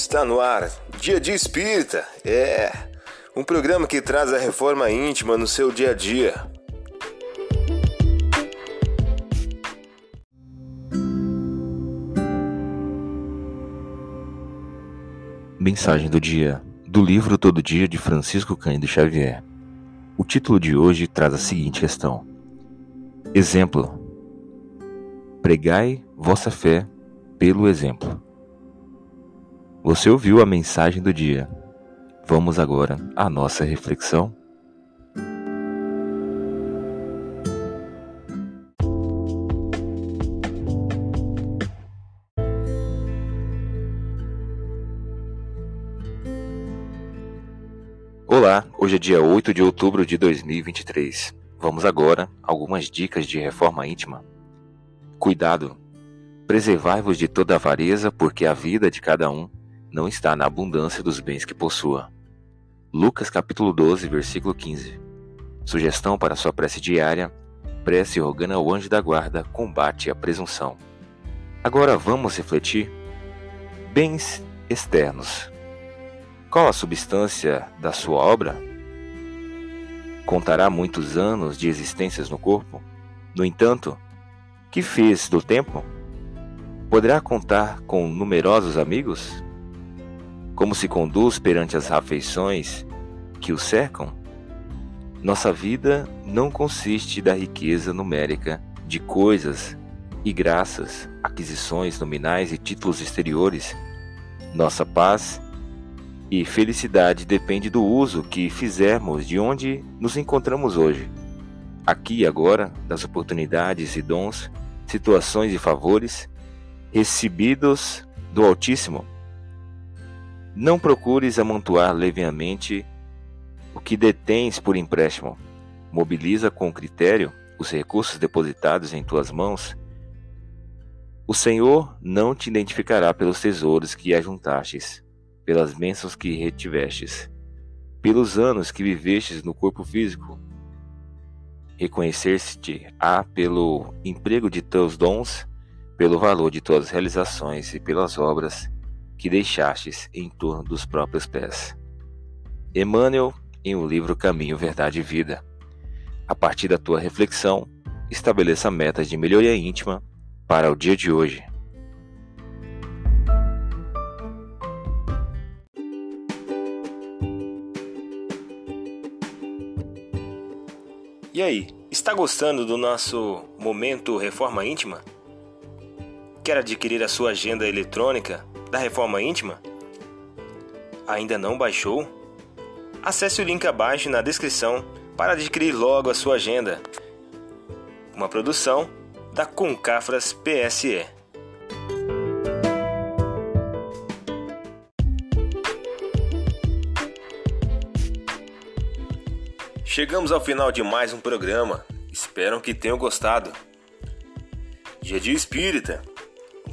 Está no ar, Dia de Espírita. É um programa que traz a reforma íntima no seu dia a dia. Mensagem do dia do livro Todo Dia de Francisco Cândido Xavier. O título de hoje traz a seguinte questão: Exemplo. Pregai vossa fé pelo exemplo. Você ouviu a mensagem do dia. Vamos agora à nossa reflexão. Olá, hoje é dia 8 de outubro de 2023. Vamos agora algumas dicas de reforma íntima. Cuidado! Preservai-vos de toda avareza, porque a vida de cada um não está na abundância dos bens que possua. Lucas capítulo 12, versículo 15. Sugestão para sua prece diária: prece rogando ao anjo da guarda, combate a presunção. Agora vamos refletir. Bens externos. Qual a substância da sua obra? Contará muitos anos de existências no corpo? No entanto, que fez do tempo? Poderá contar com numerosos amigos? Como se conduz perante as afeições que o cercam? Nossa vida não consiste da riqueza numérica de coisas e graças, aquisições nominais e títulos exteriores. Nossa paz e felicidade depende do uso que fizermos de onde nos encontramos hoje. Aqui e agora, das oportunidades e dons, situações e favores recebidos do Altíssimo. Não procures amontoar leviamente o que detens por empréstimo. Mobiliza com critério os recursos depositados em tuas mãos. O Senhor não te identificará pelos tesouros que ajuntastes pelas bênçãos que retivestes, pelos anos que vivestes no corpo físico. Reconhecer-te á pelo emprego de teus dons, pelo valor de tuas realizações e pelas obras que deixastes em torno dos próprios pés. Emmanuel, em o um livro Caminho, Verdade e Vida. A partir da tua reflexão, estabeleça metas de melhoria íntima para o dia de hoje. E aí, está gostando do nosso momento Reforma Íntima? Quer adquirir a sua agenda eletrônica da Reforma Íntima? Ainda não baixou? Acesse o link abaixo na descrição para adquirir logo a sua agenda. Uma produção da Concafras PSE. Chegamos ao final de mais um programa. Espero que tenham gostado. Dia Dia Espírita,